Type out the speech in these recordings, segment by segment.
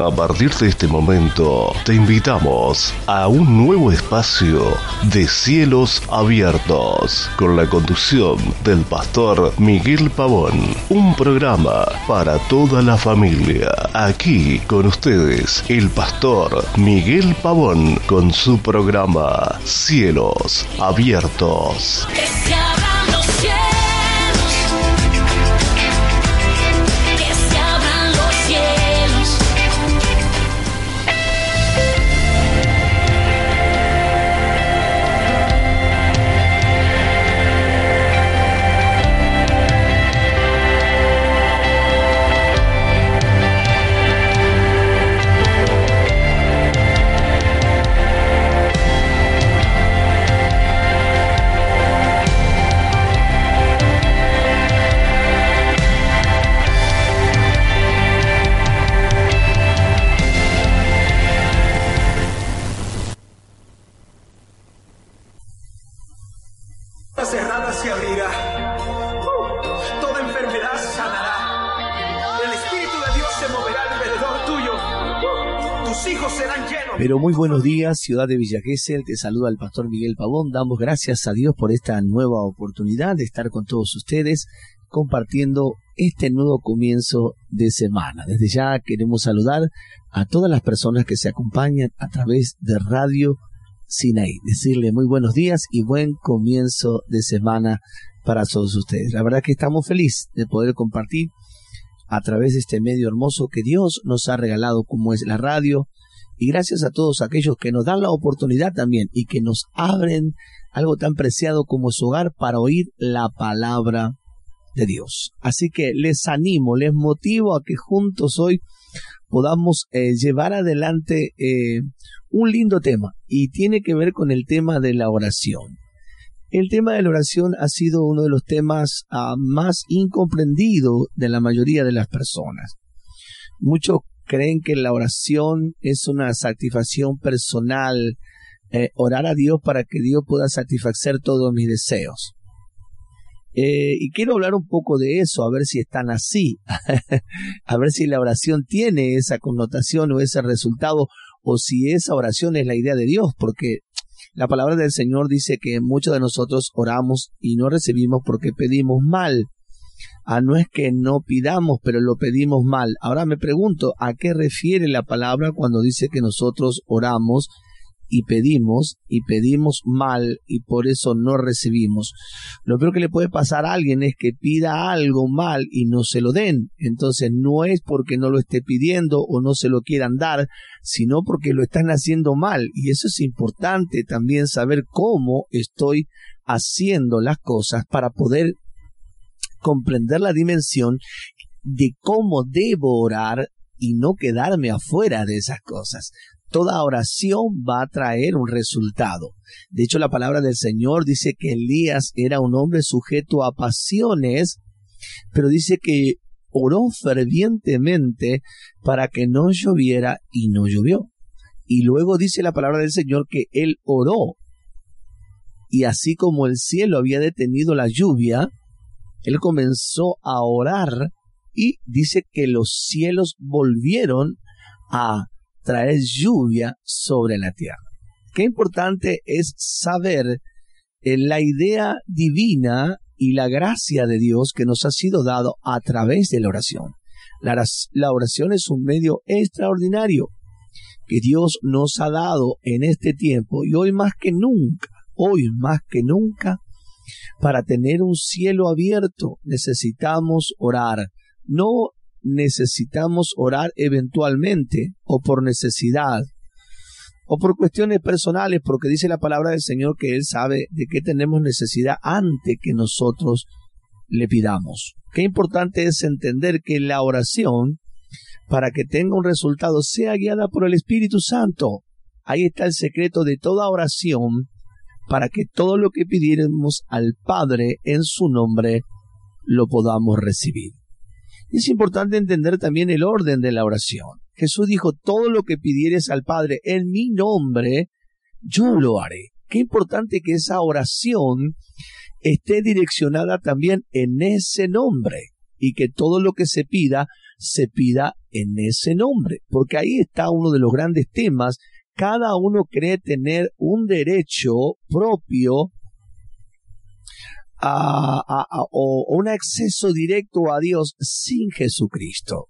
A partir de este momento, te invitamos a un nuevo espacio de cielos abiertos, con la conducción del pastor Miguel Pavón. Un programa para toda la familia. Aquí con ustedes, el pastor Miguel Pavón, con su programa Cielos Abiertos. Pero muy buenos días, ciudad de Villa Gesell, te saluda el pastor Miguel Pavón. Damos gracias a Dios por esta nueva oportunidad de estar con todos ustedes compartiendo este nuevo comienzo de semana. Desde ya queremos saludar a todas las personas que se acompañan a través de Radio Sinaí. Decirle muy buenos días y buen comienzo de semana para todos ustedes. La verdad que estamos felices de poder compartir a través de este medio hermoso que Dios nos ha regalado como es la radio y gracias a todos aquellos que nos dan la oportunidad también y que nos abren algo tan preciado como su hogar para oír la palabra de Dios. Así que les animo, les motivo a que juntos hoy podamos eh, llevar adelante eh, un lindo tema y tiene que ver con el tema de la oración. El tema de la oración ha sido uno de los temas ah, más incomprendidos de la mayoría de las personas. Muchos creen que la oración es una satisfacción personal, eh, orar a Dios para que Dios pueda satisfacer todos mis deseos. Eh, y quiero hablar un poco de eso, a ver si están así, a ver si la oración tiene esa connotación o ese resultado, o si esa oración es la idea de Dios, porque la palabra del Señor dice que muchos de nosotros oramos y no recibimos porque pedimos mal. Ah, no es que no pidamos, pero lo pedimos mal. Ahora me pregunto, ¿a qué refiere la palabra cuando dice que nosotros oramos y pedimos y pedimos mal y por eso no recibimos? Lo peor que le puede pasar a alguien es que pida algo mal y no se lo den. Entonces no es porque no lo esté pidiendo o no se lo quieran dar, sino porque lo están haciendo mal. Y eso es importante también saber cómo estoy haciendo las cosas para poder comprender la dimensión de cómo debo orar y no quedarme afuera de esas cosas. Toda oración va a traer un resultado. De hecho, la palabra del Señor dice que Elías era un hombre sujeto a pasiones, pero dice que oró fervientemente para que no lloviera y no llovió. Y luego dice la palabra del Señor que él oró. Y así como el cielo había detenido la lluvia, él comenzó a orar y dice que los cielos volvieron a traer lluvia sobre la tierra. Qué importante es saber eh, la idea divina y la gracia de Dios que nos ha sido dado a través de la oración. La, la oración es un medio extraordinario que Dios nos ha dado en este tiempo y hoy más que nunca, hoy más que nunca, para tener un cielo abierto necesitamos orar. No necesitamos orar eventualmente o por necesidad o por cuestiones personales, porque dice la palabra del Señor que Él sabe de qué tenemos necesidad antes que nosotros le pidamos. Qué importante es entender que la oración, para que tenga un resultado, sea guiada por el Espíritu Santo. Ahí está el secreto de toda oración para que todo lo que pidiéramos al Padre en su nombre lo podamos recibir. Es importante entender también el orden de la oración. Jesús dijo, todo lo que pidieres al Padre en mi nombre, yo lo haré. Qué importante que esa oración esté direccionada también en ese nombre y que todo lo que se pida se pida en ese nombre, porque ahí está uno de los grandes temas. Cada uno cree tener un derecho propio o un acceso directo a Dios sin Jesucristo.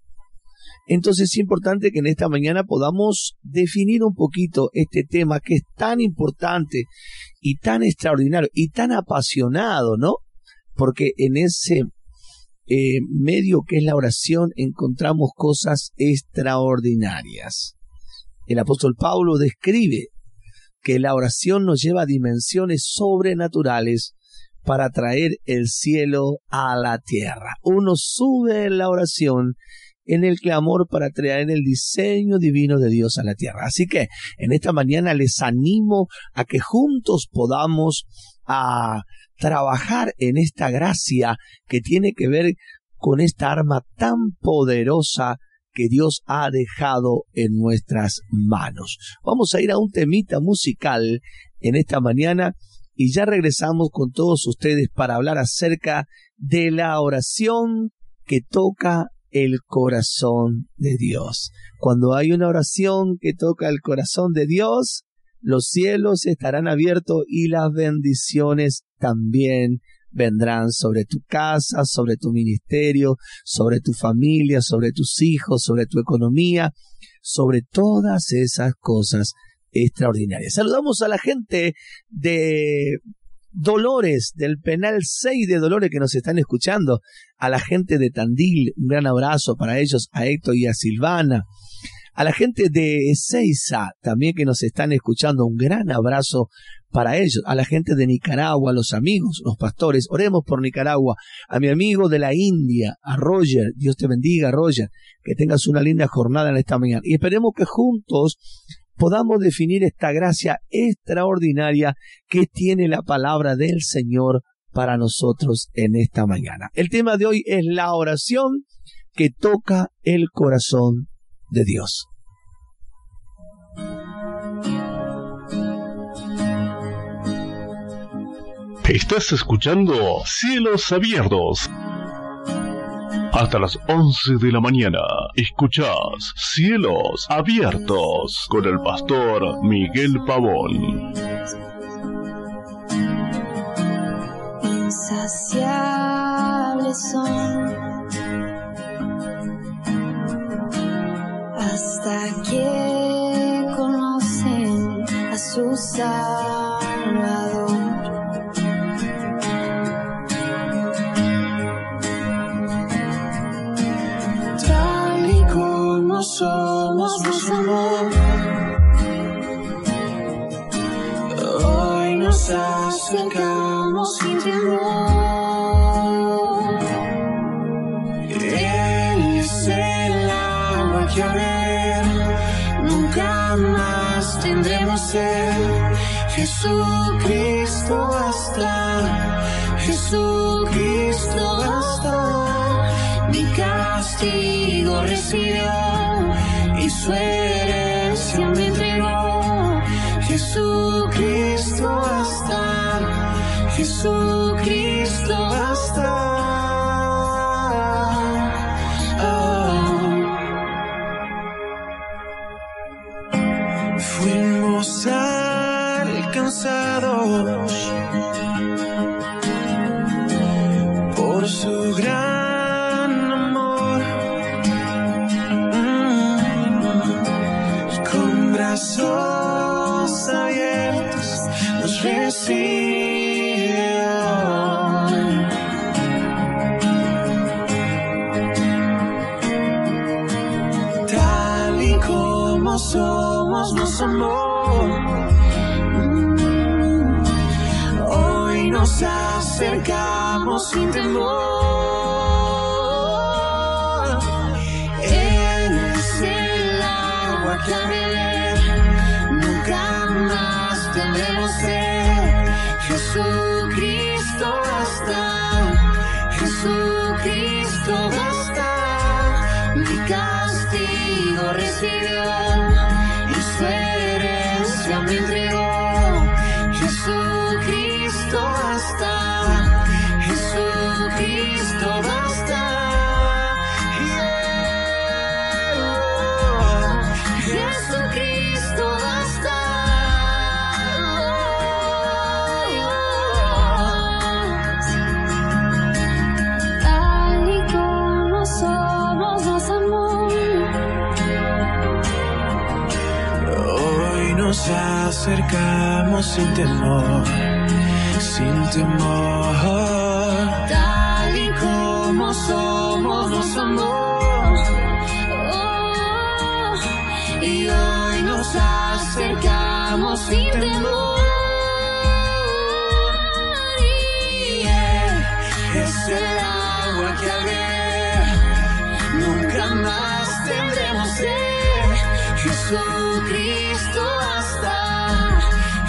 Entonces es importante que en esta mañana podamos definir un poquito este tema que es tan importante y tan extraordinario y tan apasionado, ¿no? Porque en ese eh, medio que es la oración encontramos cosas extraordinarias. El apóstol Pablo describe que la oración nos lleva a dimensiones sobrenaturales para traer el cielo a la tierra. Uno sube en la oración en el clamor para traer el diseño divino de Dios a la tierra. Así que en esta mañana les animo a que juntos podamos a trabajar en esta gracia que tiene que ver con esta arma tan poderosa que Dios ha dejado en nuestras manos. Vamos a ir a un temita musical en esta mañana y ya regresamos con todos ustedes para hablar acerca de la oración que toca el corazón de Dios. Cuando hay una oración que toca el corazón de Dios, los cielos estarán abiertos y las bendiciones también vendrán sobre tu casa, sobre tu ministerio, sobre tu familia, sobre tus hijos, sobre tu economía, sobre todas esas cosas extraordinarias. Saludamos a la gente de Dolores, del Penal 6 de Dolores que nos están escuchando, a la gente de Tandil, un gran abrazo para ellos, a Héctor y a Silvana, a la gente de Ezeiza también que nos están escuchando, un gran abrazo para ellos, a la gente de Nicaragua, a los amigos, los pastores, oremos por Nicaragua, a mi amigo de la India, a Roger, Dios te bendiga Roger, que tengas una linda jornada en esta mañana. Y esperemos que juntos podamos definir esta gracia extraordinaria que tiene la palabra del Señor para nosotros en esta mañana. El tema de hoy es la oración que toca el corazón de Dios. Estás escuchando Cielos Abiertos hasta las 11 de la mañana. Escuchás Cielos Abiertos con el pastor Miguel Pavón. Insaciables son hasta que conocen a su ser. Jesucristo basta, Jesucristo basta, mi castigo recibió su herencia me entregó. Jesucristo basta, Jesucristo somos, nos amó. Mm, hoy nos acercamos sin temor. Jesucristo basta, Jesucristo basta, mi castigo recibió herencia acercamos sin temor, sin temor. Tal y como somos, nos amó. Oh, y hoy nos acercamos sin temor.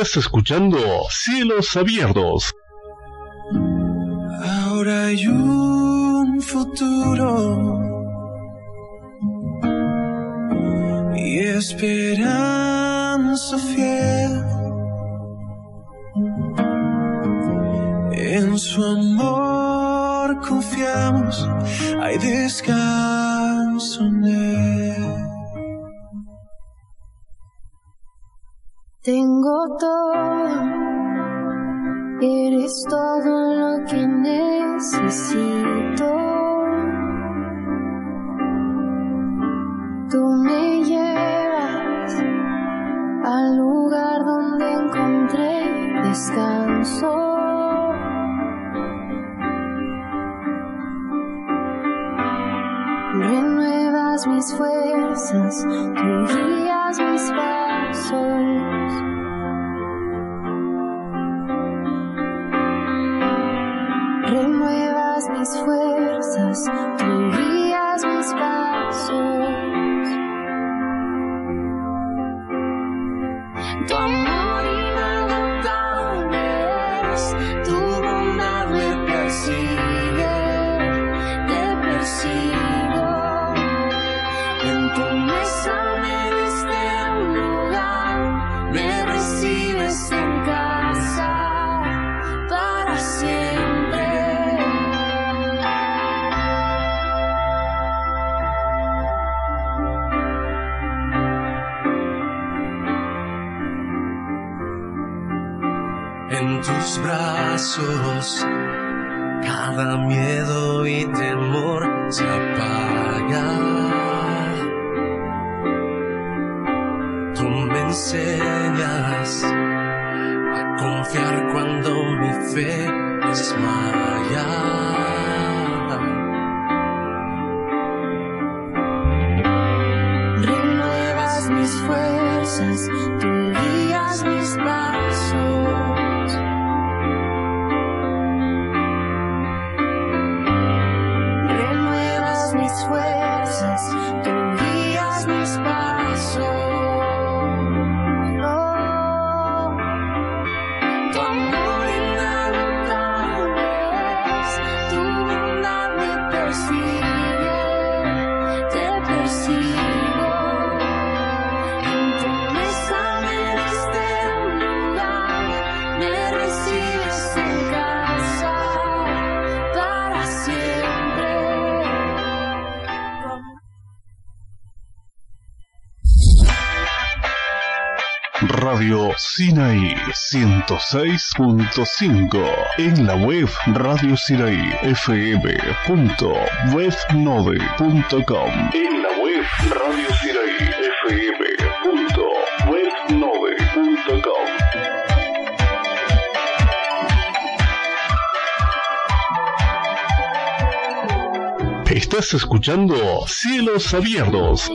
Estás escuchando Cielos Abiertos. Ahora hay un futuro. Y esperanza fiel. En su amor confiamos, hay descanso todo, eres todo lo que necesito. Tú me llevas al lugar donde encontré descanso. Renuevas mis fuerzas, tú guías mis pasos. Radio Sinaí 106.5 en la web Radio Sinaí FM.webnode.com en la web Radio Sinaí FM.webnode.com Estás escuchando Cielos Abiertos.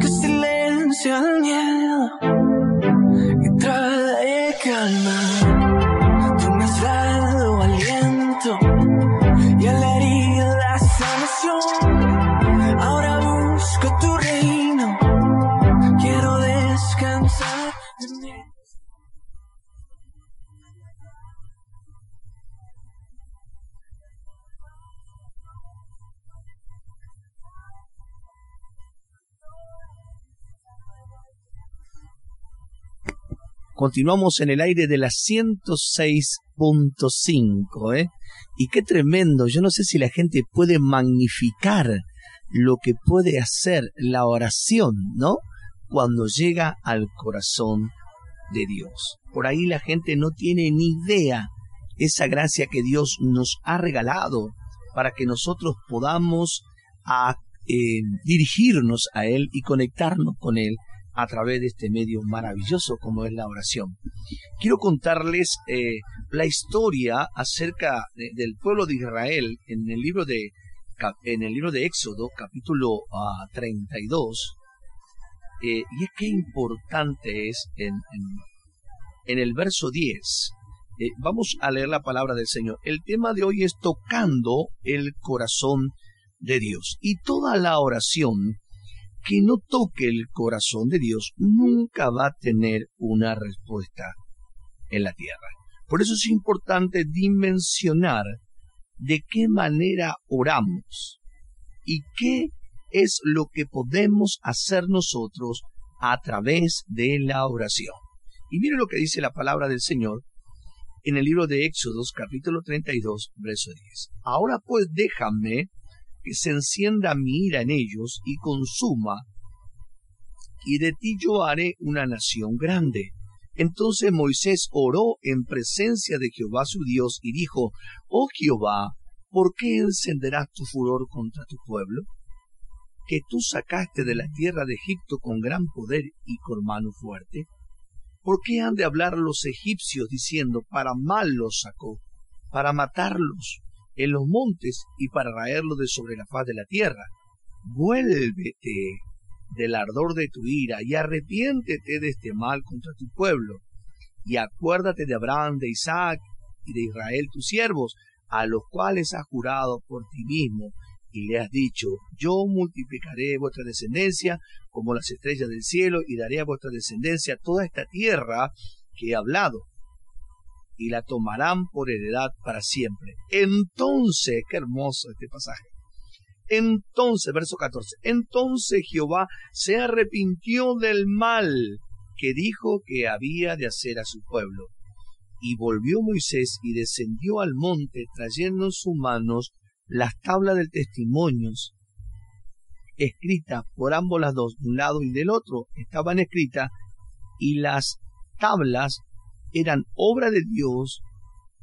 Que silencia el miedo y trae calma. Continuamos en el aire de la 106.5, ¿eh? Y qué tremendo, yo no sé si la gente puede magnificar lo que puede hacer la oración, ¿no? Cuando llega al corazón de Dios. Por ahí la gente no tiene ni idea esa gracia que Dios nos ha regalado para que nosotros podamos a, eh, dirigirnos a Él y conectarnos con Él a través de este medio maravilloso como es la oración. Quiero contarles eh, la historia acerca de- del pueblo de Israel en el libro de en el libro de Éxodo capítulo ah, 32 eh, y es que importante es en, en, en el verso 10 eh, vamos a leer la palabra del Señor. El tema de hoy es tocando el corazón de Dios. Y toda la oración que no toque el corazón de Dios nunca va a tener una respuesta en la tierra. Por eso es importante dimensionar de qué manera oramos y qué es lo que podemos hacer nosotros a través de la oración. Y mire lo que dice la palabra del Señor en el libro de Éxodos capítulo 32, verso 10. Ahora pues déjame que se encienda mi ira en ellos y consuma, y de ti yo haré una nación grande. Entonces Moisés oró en presencia de Jehová su Dios y dijo, Oh Jehová, ¿por qué encenderás tu furor contra tu pueblo? Que tú sacaste de la tierra de Egipto con gran poder y con mano fuerte. ¿Por qué han de hablar los egipcios diciendo, para mal los sacó, para matarlos en los montes y para raerlos de sobre la faz de la tierra? Vuélvete del ardor de tu ira y arrepiéntete de este mal contra tu pueblo. Y acuérdate de Abraham, de Isaac y de Israel tus siervos, a los cuales has jurado por ti mismo, y le has dicho, yo multiplicaré vuestra descendencia como las estrellas del cielo, y daré a vuestra descendencia toda esta tierra que he hablado, y la tomarán por heredad para siempre. Entonces, qué hermoso este pasaje. Entonces, verso 14, entonces Jehová se arrepintió del mal que dijo que había de hacer a su pueblo. Y volvió Moisés y descendió al monte trayendo en sus manos las tablas del testimonio escritas por ambos las dos, de un lado y del otro, estaban escritas y las tablas eran obra de Dios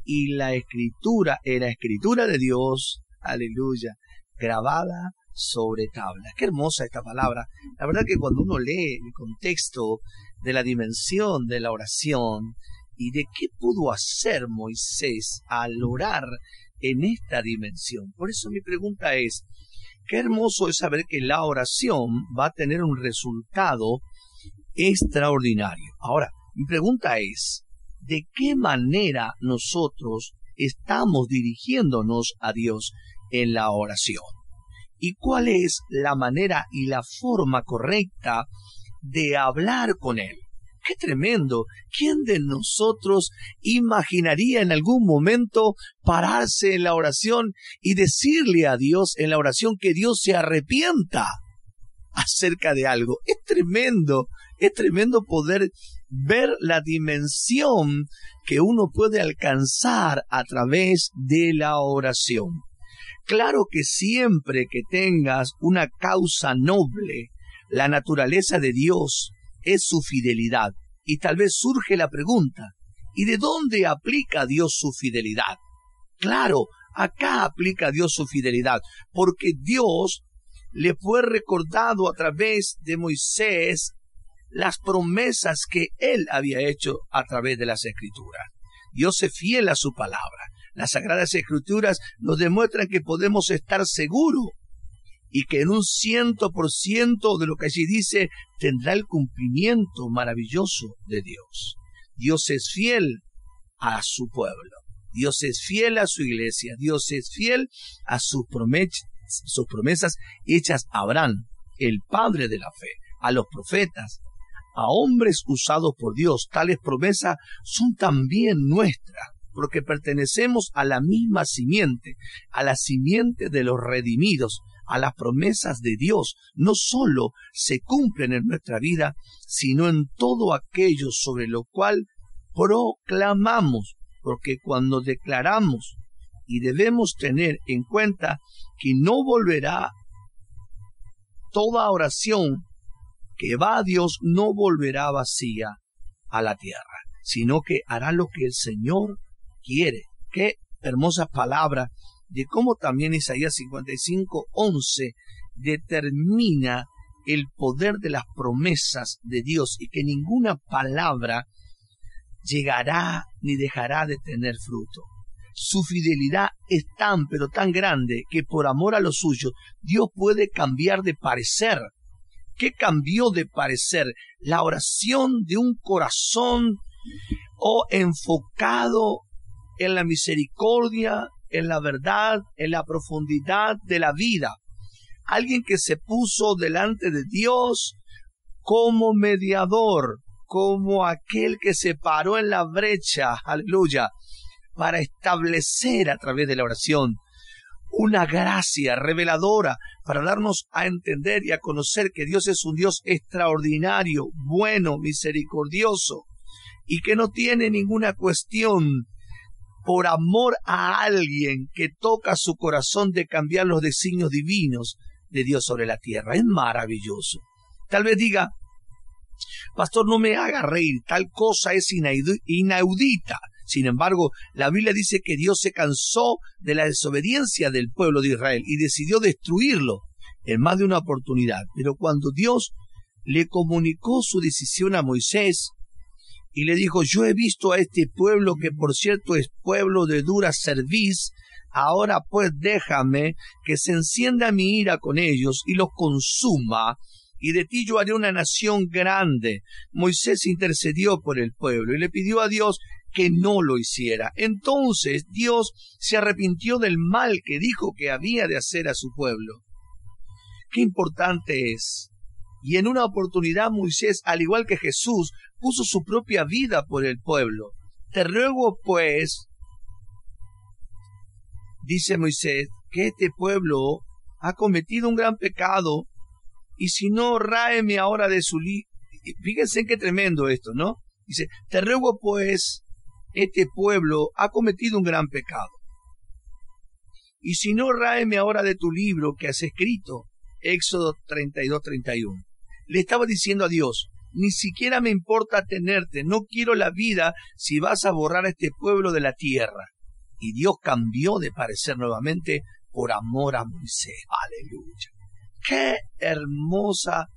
y la escritura era escritura de Dios, aleluya, grabada sobre tablas. Qué hermosa esta palabra. La verdad que cuando uno lee el contexto de la dimensión de la oración y de qué pudo hacer Moisés al orar en esta dimensión. Por eso mi pregunta es, qué hermoso es saber que la oración va a tener un resultado extraordinario. Ahora, mi pregunta es, ¿de qué manera nosotros estamos dirigiéndonos a Dios en la oración? ¿Y cuál es la manera y la forma correcta de hablar con Él? ¡Qué tremendo! ¿Quién de nosotros imaginaría en algún momento pararse en la oración y decirle a Dios en la oración que Dios se arrepienta acerca de algo? Es tremendo, es tremendo poder ver la dimensión que uno puede alcanzar a través de la oración. Claro que siempre que tengas una causa noble, la naturaleza de Dios es su fidelidad. Y tal vez surge la pregunta, ¿y de dónde aplica Dios su fidelidad? Claro, acá aplica Dios su fidelidad, porque Dios le fue recordado a través de Moisés las promesas que él había hecho a través de las escrituras. Dios es fiel a su palabra. Las sagradas escrituras nos demuestran que podemos estar seguros y que en un ciento por ciento de lo que allí dice tendrá el cumplimiento maravilloso de Dios. Dios es fiel a su pueblo. Dios es fiel a su iglesia. Dios es fiel a sus, sus promesas hechas a Abraham, el padre de la fe, a los profetas, a hombres usados por Dios. Tales promesas son también nuestras, porque pertenecemos a la misma simiente, a la simiente de los redimidos, a las promesas de Dios. No solo se cumplen en nuestra vida, sino en todo aquello sobre lo cual proclamamos, porque cuando declaramos y debemos tener en cuenta que no volverá toda oración que va a Dios no volverá vacía a la tierra, sino que hará lo que el Señor quiere. Qué hermosa palabra de cómo también Isaías 55, 11 determina el poder de las promesas de Dios y que ninguna palabra llegará ni dejará de tener fruto. Su fidelidad es tan, pero tan grande que por amor a lo suyo, Dios puede cambiar de parecer. ¿Qué cambió de parecer? La oración de un corazón o enfocado en la misericordia, en la verdad, en la profundidad de la vida. Alguien que se puso delante de Dios como mediador, como aquel que se paró en la brecha, aleluya, para establecer a través de la oración una gracia reveladora para darnos a entender y a conocer que Dios es un Dios extraordinario, bueno, misericordioso y que no tiene ninguna cuestión por amor a alguien que toca su corazón de cambiar los designios divinos de Dios sobre la tierra. Es maravilloso. Tal vez diga, pastor, no me haga reír, tal cosa es inaudita. Sin embargo, la Biblia dice que Dios se cansó de la desobediencia del pueblo de Israel y decidió destruirlo en más de una oportunidad. Pero cuando Dios le comunicó su decisión a Moisés, y le dijo, yo he visto a este pueblo que por cierto es pueblo de dura cerviz, ahora pues déjame que se encienda mi ira con ellos y los consuma, y de ti yo haré una nación grande. Moisés intercedió por el pueblo y le pidió a Dios que no lo hiciera. Entonces Dios se arrepintió del mal que dijo que había de hacer a su pueblo. Qué importante es. Y en una oportunidad Moisés, al igual que Jesús, puso su propia vida por el pueblo. Te ruego, pues, dice Moisés, que este pueblo ha cometido un gran pecado, y si no, ráeme ahora de su li... Fíjense qué tremendo esto, ¿no? Dice, te ruego, pues, este pueblo ha cometido un gran pecado. Y si no, ráeme ahora de tu libro que has escrito. Éxodo 32, 31. Le estaba diciendo a Dios, ni siquiera me importa tenerte, no quiero la vida si vas a borrar a este pueblo de la tierra. Y Dios cambió de parecer nuevamente por amor a Moisés. Aleluya. Qué hermosa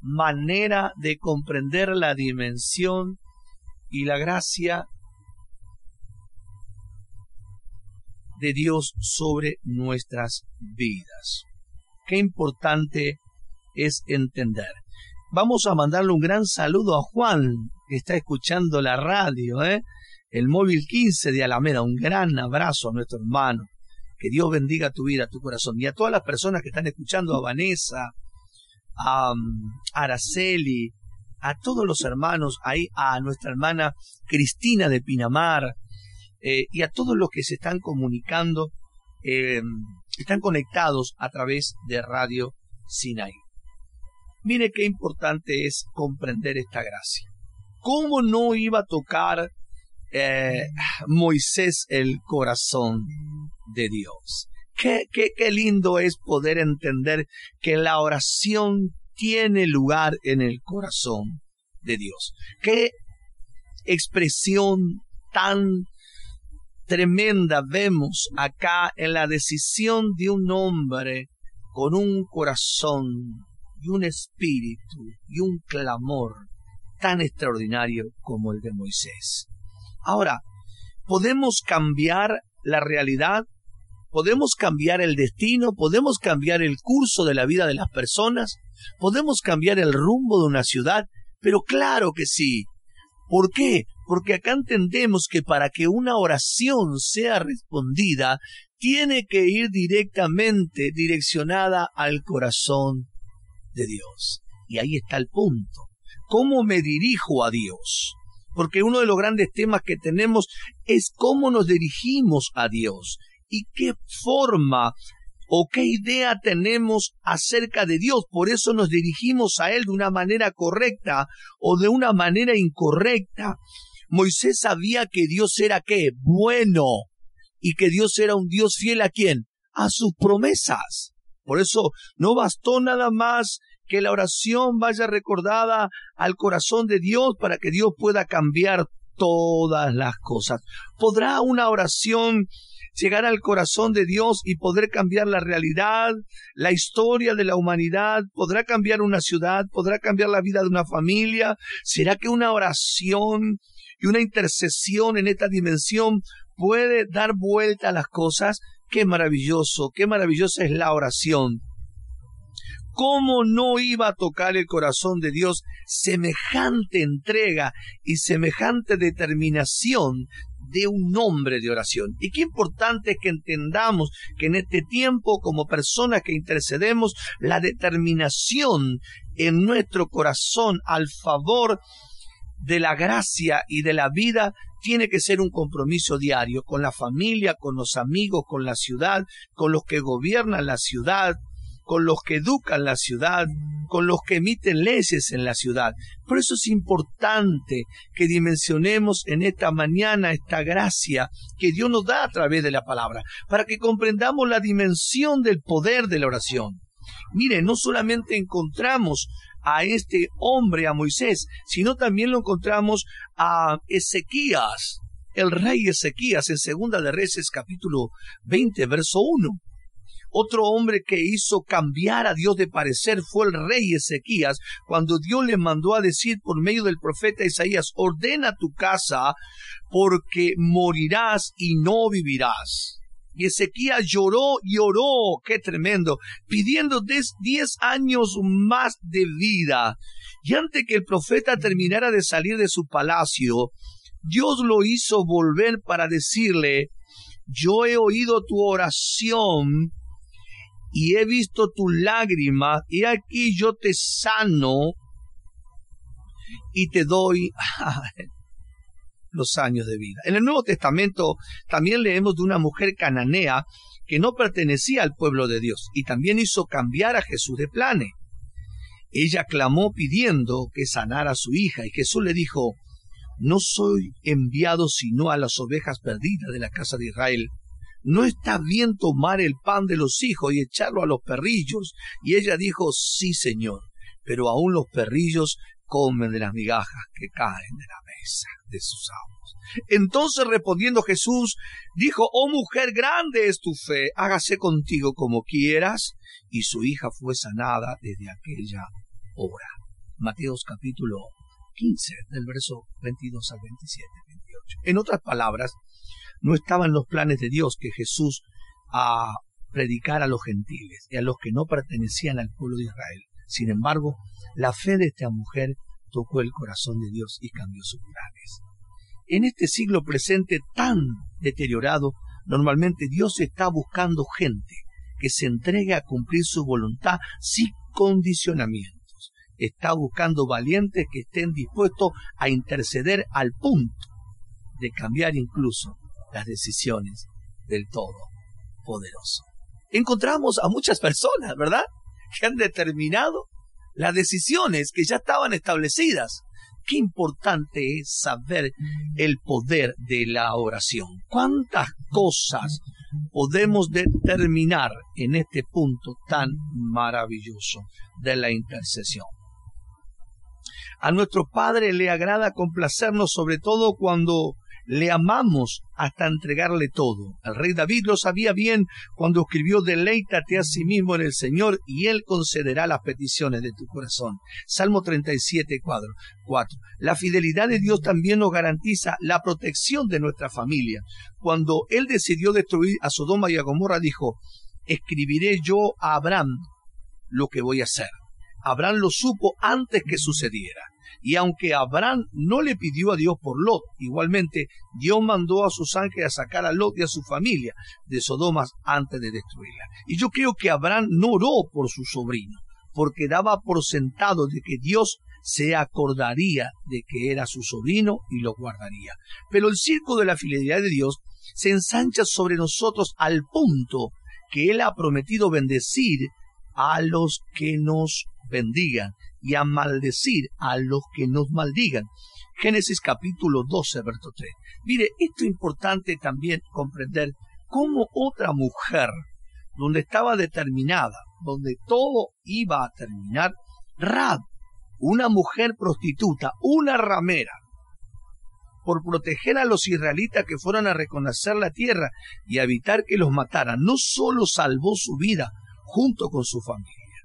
manera de comprender la dimensión y la gracia de Dios sobre nuestras vidas. Qué importante es entender. Vamos a mandarle un gran saludo a Juan, que está escuchando la radio, ¿eh? el móvil 15 de Alameda. Un gran abrazo a nuestro hermano. Que Dios bendiga tu vida, tu corazón. Y a todas las personas que están escuchando, a Vanessa, a, um, Araceli, a todos los hermanos, ahí, a nuestra hermana Cristina de Pinamar, eh, y a todos los que se están comunicando, eh, están conectados a través de Radio Sinai. Mire qué importante es comprender esta gracia. ¿Cómo no iba a tocar eh, Moisés el corazón de Dios? Qué, qué, qué lindo es poder entender que la oración tiene lugar en el corazón de Dios. Qué expresión tan tremenda vemos acá en la decisión de un hombre con un corazón y un espíritu y un clamor tan extraordinario como el de Moisés. Ahora, ¿podemos cambiar la realidad? podemos cambiar el destino, podemos cambiar el curso de la vida de las personas, podemos cambiar el rumbo de una ciudad, pero claro que sí. ¿Por qué? Porque acá entendemos que para que una oración sea respondida, tiene que ir directamente direccionada al corazón de Dios. Y ahí está el punto. ¿Cómo me dirijo a Dios? Porque uno de los grandes temas que tenemos es cómo nos dirigimos a Dios y qué forma o qué idea tenemos acerca de Dios. Por eso nos dirigimos a Él de una manera correcta o de una manera incorrecta. Moisés sabía que Dios era qué? Bueno. Y que Dios era un Dios fiel a quién? A sus promesas. Por eso no bastó nada más que la oración vaya recordada al corazón de Dios para que Dios pueda cambiar todas las cosas. ¿Podrá una oración llegar al corazón de Dios y poder cambiar la realidad, la historia de la humanidad, podrá cambiar una ciudad, podrá cambiar la vida de una familia. ¿Será que una oración y una intercesión en esta dimensión puede dar vuelta a las cosas? Qué maravilloso, qué maravillosa es la oración. ¿Cómo no iba a tocar el corazón de Dios semejante entrega y semejante determinación de un hombre de oración. Y qué importante es que entendamos que en este tiempo, como personas que intercedemos, la determinación en nuestro corazón al favor de la gracia y de la vida tiene que ser un compromiso diario con la familia, con los amigos, con la ciudad, con los que gobiernan la ciudad, con los que educan la ciudad, con los que emiten leyes en la ciudad. Por eso es importante que dimensionemos en esta mañana esta gracia que Dios nos da a través de la palabra, para que comprendamos la dimensión del poder de la oración. Mire, no solamente encontramos a este hombre, a Moisés, sino también lo encontramos a Ezequías, el rey Ezequías en Segunda de Reyes capítulo 20, verso 1. Otro hombre que hizo cambiar a Dios de parecer fue el rey Ezequías, cuando Dios le mandó a decir por medio del profeta Isaías, ordena tu casa porque morirás y no vivirás. Y Ezequías lloró y oró, qué tremendo, pidiendo diez años más de vida. Y antes que el profeta terminara de salir de su palacio, Dios lo hizo volver para decirle, yo he oído tu oración y he visto tus lágrimas, y aquí yo te sano y te doy los años de vida. En el Nuevo Testamento también leemos de una mujer cananea que no pertenecía al pueblo de Dios y también hizo cambiar a Jesús de planes. Ella clamó pidiendo que sanara a su hija y Jesús le dijo, no soy enviado sino a las ovejas perdidas de la casa de Israel. ¿no está bien tomar el pan de los hijos y echarlo a los perrillos? Y ella dijo, sí, señor, pero aún los perrillos comen de las migajas que caen de la mesa de sus. Entonces respondiendo Jesús, dijo, oh mujer, grande es tu fe, hágase contigo como quieras. Y su hija fue sanada desde aquella hora. Mateos capítulo 15, del verso 22 al 27, 28. En otras palabras, no estaba en los planes de Dios que Jesús a predicar a los gentiles y a los que no pertenecían al pueblo de Israel. Sin embargo, la fe de esta mujer tocó el corazón de Dios y cambió sus planes. En este siglo presente tan deteriorado, normalmente Dios está buscando gente que se entregue a cumplir su voluntad sin condicionamientos. Está buscando valientes que estén dispuestos a interceder al punto de cambiar incluso las decisiones del Todopoderoso. Encontramos a muchas personas, ¿verdad? Que han determinado las decisiones que ya estaban establecidas. Qué importante es saber el poder de la oración. ¿Cuántas cosas podemos determinar en este punto tan maravilloso de la intercesión? A nuestro Padre le agrada complacernos sobre todo cuando le amamos hasta entregarle todo. El rey David lo sabía bien cuando escribió, deleítate a sí mismo en el Señor y Él concederá las peticiones de tu corazón. Salmo 37, 4. La fidelidad de Dios también nos garantiza la protección de nuestra familia. Cuando Él decidió destruir a Sodoma y a Gomorra, dijo, escribiré yo a Abraham lo que voy a hacer. Abraham lo supo antes que sucediera. Y aunque Abraham no le pidió a Dios por Lot, igualmente Dios mandó a sus ángeles a sacar a Lot y a su familia de Sodoma antes de destruirla. Y yo creo que Abraham no oró por su sobrino, porque daba por sentado de que Dios se acordaría de que era su sobrino y lo guardaría. Pero el circo de la fidelidad de Dios se ensancha sobre nosotros al punto que Él ha prometido bendecir a los que nos bendigan y a maldecir a los que nos maldigan. Génesis capítulo 12, verso 3. Mire, esto es importante también comprender cómo otra mujer, donde estaba determinada, donde todo iba a terminar, Rab, una mujer prostituta, una ramera, por proteger a los israelitas que fueran a reconocer la tierra y evitar que los mataran, no solo salvó su vida junto con su familia,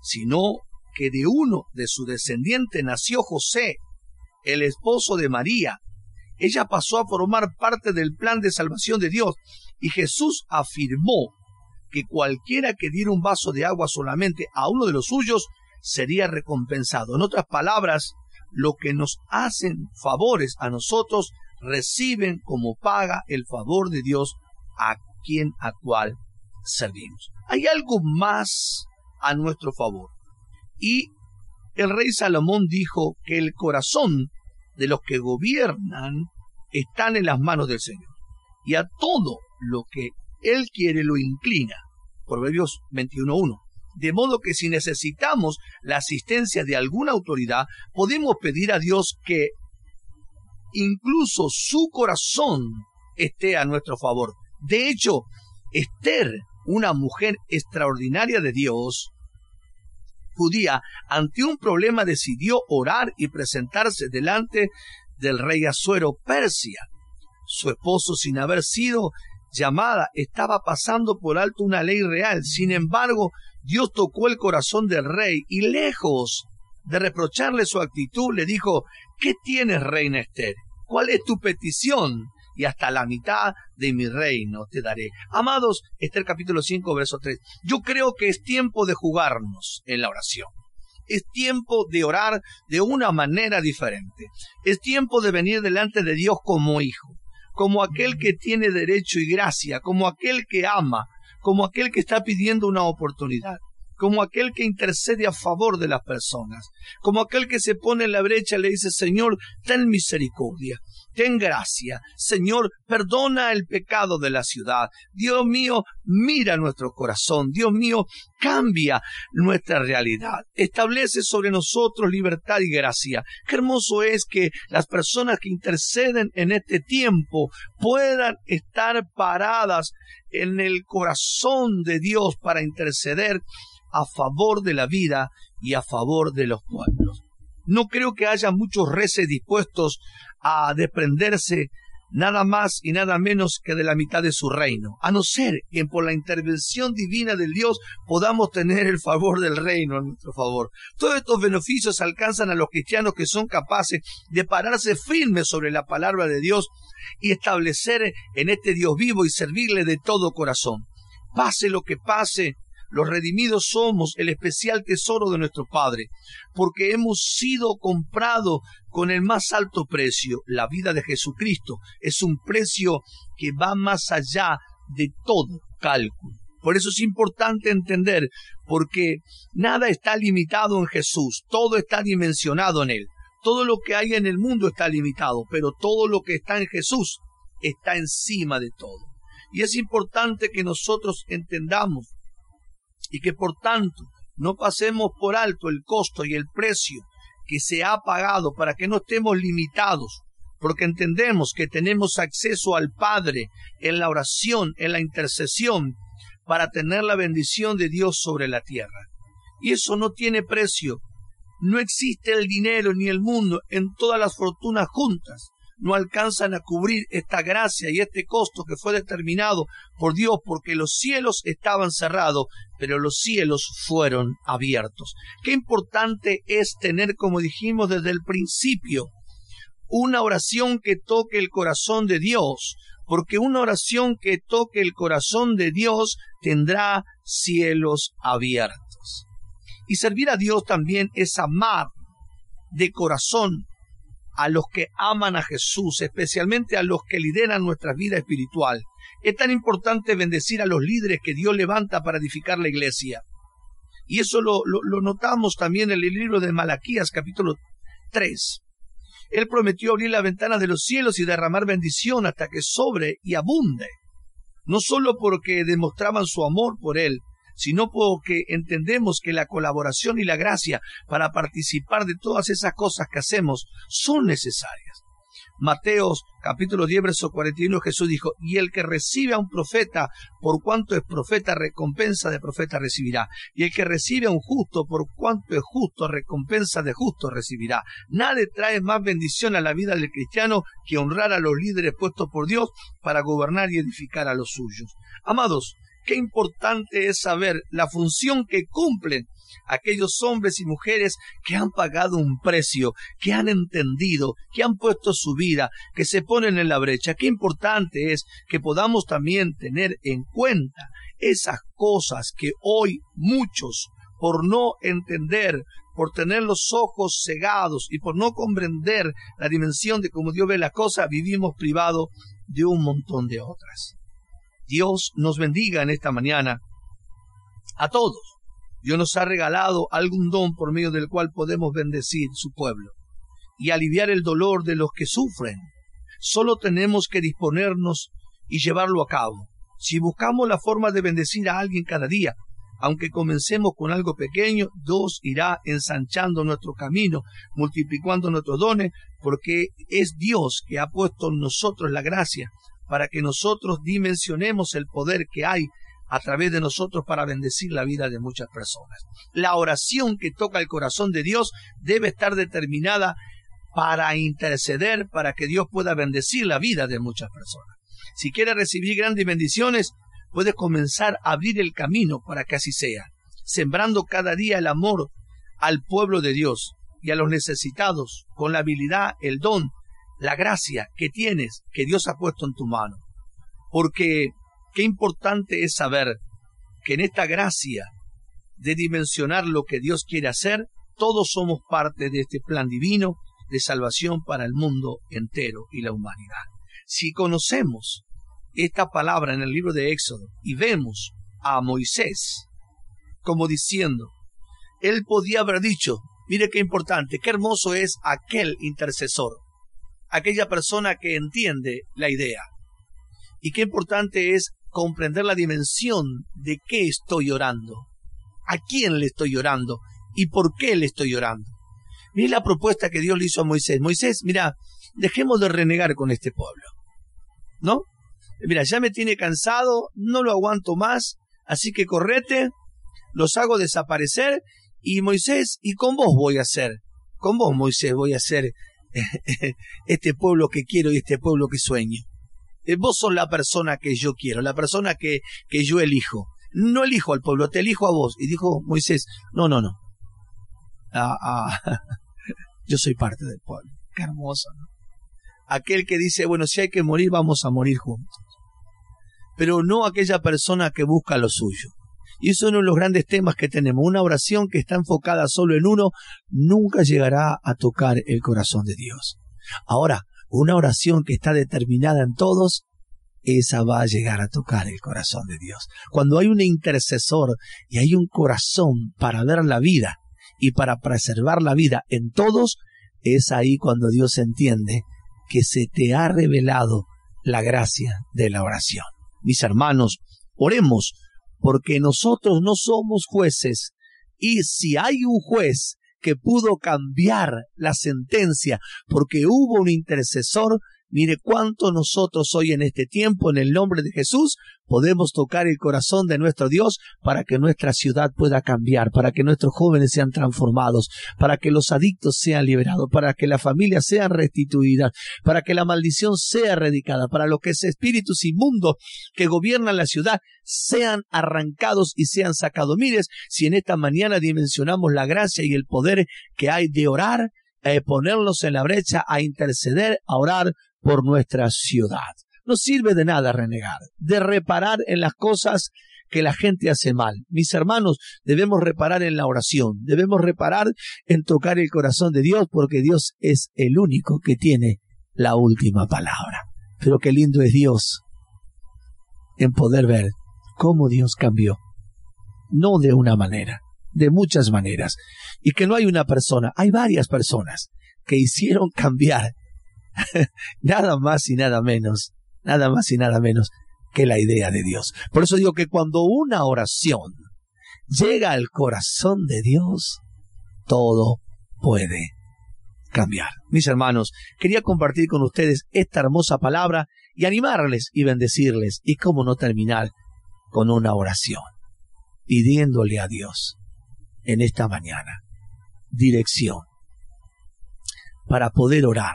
sino que de uno de su descendiente nació José, el esposo de María. Ella pasó a formar parte del plan de salvación de Dios y Jesús afirmó que cualquiera que diera un vaso de agua solamente a uno de los suyos sería recompensado. En otras palabras, lo que nos hacen favores a nosotros reciben como paga el favor de Dios a quien a cual servimos. Hay algo más a nuestro favor. Y el rey Salomón dijo que el corazón de los que gobiernan están en las manos del Señor. Y a todo lo que Él quiere lo inclina. Proverbios 21.1. De modo que si necesitamos la asistencia de alguna autoridad, podemos pedir a Dios que incluso su corazón esté a nuestro favor. De hecho, Esther, una mujer extraordinaria de Dios, judía, ante un problema decidió orar y presentarse delante del rey Azuero Persia. Su esposo, sin haber sido llamada, estaba pasando por alto una ley real. Sin embargo, Dios tocó el corazón del rey y lejos de reprocharle su actitud, le dijo, ¿qué tienes, reina Esther? ¿Cuál es tu petición? Y hasta la mitad de mi reino te daré. Amados, este es el capítulo 5, verso 3. Yo creo que es tiempo de jugarnos en la oración. Es tiempo de orar de una manera diferente. Es tiempo de venir delante de Dios como hijo, como aquel que tiene derecho y gracia, como aquel que ama, como aquel que está pidiendo una oportunidad como aquel que intercede a favor de las personas, como aquel que se pone en la brecha y le dice, Señor, ten misericordia, ten gracia, Señor, perdona el pecado de la ciudad, Dios mío, mira nuestro corazón, Dios mío, cambia nuestra realidad, establece sobre nosotros libertad y gracia. Qué hermoso es que las personas que interceden en este tiempo puedan estar paradas en el corazón de Dios para interceder a favor de la vida y a favor de los pueblos. No creo que haya muchos reces dispuestos a desprenderse nada más y nada menos que de la mitad de su reino, a no ser que por la intervención divina del Dios podamos tener el favor del reino a nuestro favor. Todos estos beneficios alcanzan a los cristianos que son capaces de pararse firmes sobre la palabra de Dios y establecer en este Dios vivo y servirle de todo corazón. Pase lo que pase, los redimidos somos el especial tesoro de nuestro Padre, porque hemos sido comprados con el más alto precio. La vida de Jesucristo es un precio que va más allá de todo cálculo. Por eso es importante entender, porque nada está limitado en Jesús, todo está dimensionado en Él. Todo lo que hay en el mundo está limitado, pero todo lo que está en Jesús está encima de todo. Y es importante que nosotros entendamos y que por tanto no pasemos por alto el costo y el precio que se ha pagado para que no estemos limitados, porque entendemos que tenemos acceso al Padre en la oración, en la intercesión, para tener la bendición de Dios sobre la tierra. Y eso no tiene precio. No existe el dinero ni el mundo en todas las fortunas juntas. No alcanzan a cubrir esta gracia y este costo que fue determinado por Dios porque los cielos estaban cerrados, pero los cielos fueron abiertos. Qué importante es tener, como dijimos desde el principio, una oración que toque el corazón de Dios, porque una oración que toque el corazón de Dios tendrá cielos abiertos. Y servir a Dios también es amar de corazón a los que aman a Jesús, especialmente a los que lideran nuestra vida espiritual. Es tan importante bendecir a los líderes que Dios levanta para edificar la iglesia. Y eso lo, notamos también en el libro de Malaquías capítulo 3. Él prometió abrir la ventana de los cielos y derramar bendición hasta que sobre y abunde. No solo porque demostraban su amor por Él, sino porque entendemos que la colaboración y la gracia para participar de todas esas cosas que hacemos son necesarias. Mateos capítulo 10 verso 41 Jesús dijo, y el que recibe a un profeta por cuanto es profeta, recompensa de profeta recibirá. Y el que recibe a un justo por cuanto es justo, recompensa de justo recibirá. Nadie trae más bendición a la vida del cristiano que honrar a los líderes puestos por Dios para gobernar y edificar a los suyos. Amados, Qué importante es saber la función que cumplen aquellos hombres y mujeres que han pagado un precio, que han entendido, que han puesto su vida, que se ponen en la brecha. Qué importante es que podamos también tener en cuenta esas cosas que hoy muchos, por no entender, por tener los ojos cegados y por no comprender la dimensión de cómo Dios ve la cosa, vivimos privados de un montón de otras. Dios nos bendiga en esta mañana a todos. Dios nos ha regalado algún don por medio del cual podemos bendecir su pueblo y aliviar el dolor de los que sufren. Solo tenemos que disponernos y llevarlo a cabo. Si buscamos la forma de bendecir a alguien cada día, aunque comencemos con algo pequeño, Dios irá ensanchando nuestro camino, multiplicando nuestros dones, porque es Dios que ha puesto en nosotros la gracia para que nosotros dimensionemos el poder que hay a través de nosotros para bendecir la vida de muchas personas. La oración que toca el corazón de Dios debe estar determinada para interceder, para que Dios pueda bendecir la vida de muchas personas. Si quieres recibir grandes bendiciones, puedes comenzar a abrir el camino para que así sea, sembrando cada día el amor al pueblo de Dios y a los necesitados con la habilidad, el don la gracia que tienes, que Dios ha puesto en tu mano. Porque qué importante es saber que en esta gracia de dimensionar lo que Dios quiere hacer, todos somos parte de este plan divino de salvación para el mundo entero y la humanidad. Si conocemos esta palabra en el libro de Éxodo y vemos a Moisés como diciendo, él podía haber dicho, mire qué importante, qué hermoso es aquel intercesor aquella persona que entiende la idea. Y qué importante es comprender la dimensión de qué estoy orando, a quién le estoy orando y por qué le estoy orando. Mira la propuesta que Dios le hizo a Moisés. Moisés, mira, dejemos de renegar con este pueblo. ¿No? Mira, ya me tiene cansado, no lo aguanto más, así que correte, los hago desaparecer y Moisés, ¿y con vos voy a hacer? Con vos, Moisés, voy a hacer este pueblo que quiero y este pueblo que sueño. Eh, vos sos la persona que yo quiero, la persona que, que yo elijo. No elijo al pueblo, te elijo a vos. Y dijo Moisés, no, no, no. Ah, ah, yo soy parte del pueblo. Qué hermoso. Aquel que dice, bueno, si hay que morir, vamos a morir juntos. Pero no aquella persona que busca lo suyo. Y eso es uno de los grandes temas que tenemos. Una oración que está enfocada solo en uno nunca llegará a tocar el corazón de Dios. Ahora, una oración que está determinada en todos, esa va a llegar a tocar el corazón de Dios. Cuando hay un intercesor y hay un corazón para ver la vida y para preservar la vida en todos, es ahí cuando Dios entiende que se te ha revelado la gracia de la oración. Mis hermanos, oremos porque nosotros no somos jueces. Y si hay un juez que pudo cambiar la sentencia porque hubo un intercesor, Mire cuánto nosotros hoy en este tiempo, en el nombre de Jesús, podemos tocar el corazón de nuestro Dios para que nuestra ciudad pueda cambiar, para que nuestros jóvenes sean transformados, para que los adictos sean liberados, para que las familias sean restituidas, para que la maldición sea erradicada, para los que es espíritus inmundos que gobiernan la ciudad sean arrancados y sean sacados. Mires, si en esta mañana dimensionamos la gracia y el poder que hay de orar, eh, ponerlos en la brecha, a interceder, a orar por nuestra ciudad. No sirve de nada renegar, de reparar en las cosas que la gente hace mal. Mis hermanos, debemos reparar en la oración, debemos reparar en tocar el corazón de Dios, porque Dios es el único que tiene la última palabra. Pero qué lindo es Dios en poder ver cómo Dios cambió. No de una manera, de muchas maneras. Y que no hay una persona, hay varias personas que hicieron cambiar nada más y nada menos, nada más y nada menos que la idea de Dios. Por eso digo que cuando una oración llega al corazón de Dios, todo puede cambiar. Mis hermanos, quería compartir con ustedes esta hermosa palabra y animarles y bendecirles. Y cómo no terminar con una oración, pidiéndole a Dios en esta mañana dirección para poder orar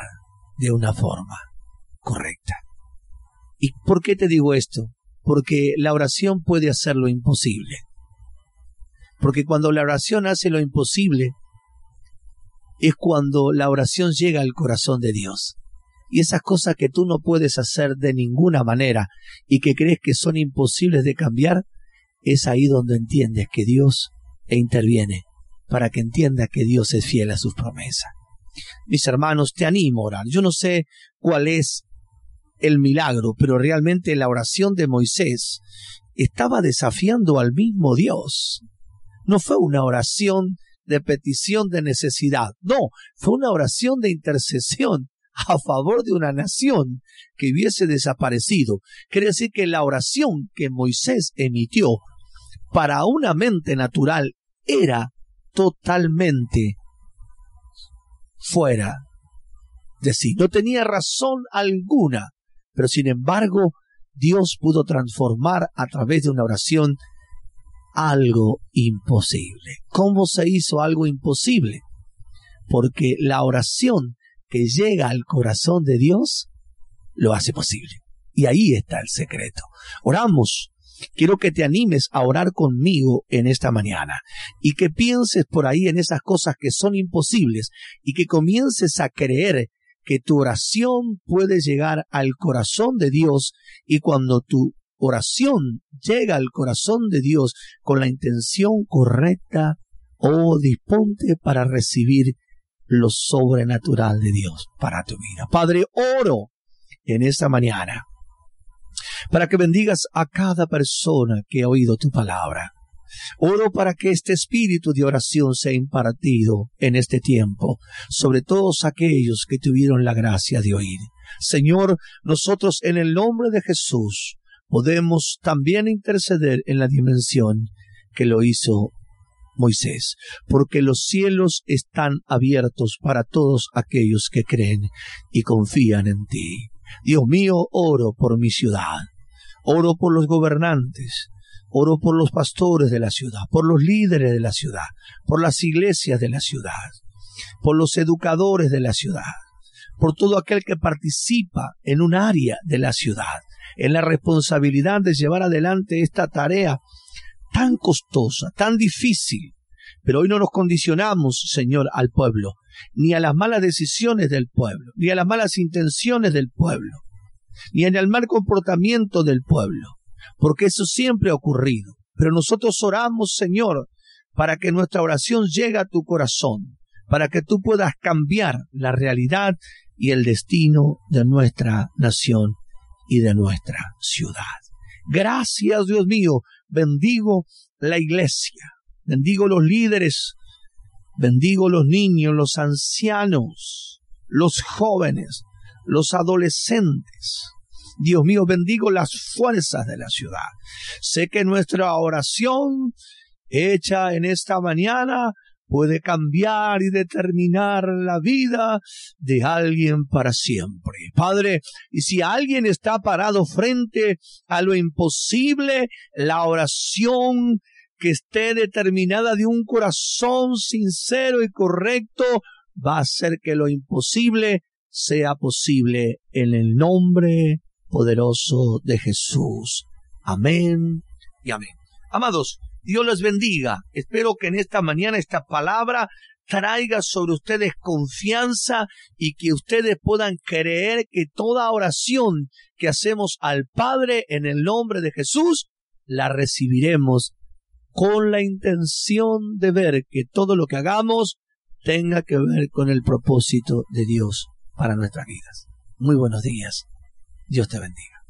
de una forma correcta. ¿Y por qué te digo esto? Porque la oración puede hacer lo imposible. Porque cuando la oración hace lo imposible, es cuando la oración llega al corazón de Dios. Y esas cosas que tú no puedes hacer de ninguna manera y que crees que son imposibles de cambiar, es ahí donde entiendes que Dios interviene para que entienda que Dios es fiel a sus promesas. Mis hermanos, te animo a orar. Yo no sé cuál es el milagro, pero realmente la oración de Moisés estaba desafiando al mismo Dios. No fue una oración de petición de necesidad, no, fue una oración de intercesión a favor de una nación que hubiese desaparecido. Quiere decir que la oración que Moisés emitió para una mente natural era totalmente fuera de sí. No tenía razón alguna, pero sin embargo Dios pudo transformar a través de una oración algo imposible. ¿Cómo se hizo algo imposible? Porque la oración que llega al corazón de Dios lo hace posible. Y ahí está el secreto. Oramos Quiero que te animes a orar conmigo en esta mañana y que pienses por ahí en esas cosas que son imposibles y que comiences a creer que tu oración puede llegar al corazón de Dios y cuando tu oración llega al corazón de Dios con la intención correcta, oh, disponte para recibir lo sobrenatural de Dios para tu vida. Padre, oro en esta mañana para que bendigas a cada persona que ha oído tu palabra. Oro para que este espíritu de oración sea impartido en este tiempo sobre todos aquellos que tuvieron la gracia de oír. Señor, nosotros en el nombre de Jesús podemos también interceder en la dimensión que lo hizo Moisés, porque los cielos están abiertos para todos aquellos que creen y confían en ti. Dios mío, oro por mi ciudad, oro por los gobernantes, oro por los pastores de la ciudad, por los líderes de la ciudad, por las iglesias de la ciudad, por los educadores de la ciudad, por todo aquel que participa en un área de la ciudad, en la responsabilidad de llevar adelante esta tarea tan costosa, tan difícil. Pero hoy no nos condicionamos, Señor, al pueblo, ni a las malas decisiones del pueblo, ni a las malas intenciones del pueblo, ni en el mal comportamiento del pueblo, porque eso siempre ha ocurrido. Pero nosotros oramos, Señor, para que nuestra oración llegue a tu corazón, para que tú puedas cambiar la realidad y el destino de nuestra nación y de nuestra ciudad. Gracias, Dios mío. Bendigo la iglesia. Bendigo los líderes Bendigo los niños, los ancianos, los jóvenes, los adolescentes. Dios mío, bendigo las fuerzas de la ciudad. Sé que nuestra oración hecha en esta mañana puede cambiar y determinar la vida de alguien para siempre. Padre, y si alguien está parado frente a lo imposible, la oración que esté determinada de un corazón sincero y correcto va a hacer que lo imposible sea posible en el nombre poderoso de Jesús. Amén y amén. Amados, Dios les bendiga. Espero que en esta mañana esta palabra traiga sobre ustedes confianza y que ustedes puedan creer que toda oración que hacemos al Padre en el nombre de Jesús, la recibiremos con la intención de ver que todo lo que hagamos tenga que ver con el propósito de Dios para nuestras vidas. Muy buenos días. Dios te bendiga.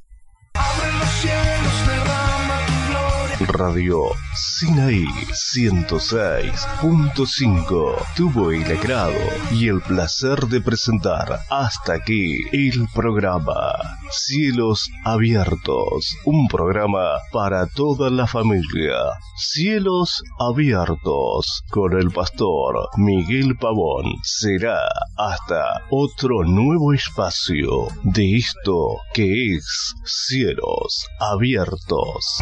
Radio Sinaí 106.5 tuvo el agrado y el placer de presentar hasta aquí el programa Cielos Abiertos, un programa para toda la familia. Cielos Abiertos con el pastor Miguel Pavón. Será hasta otro nuevo espacio de esto que es Cielos Abiertos.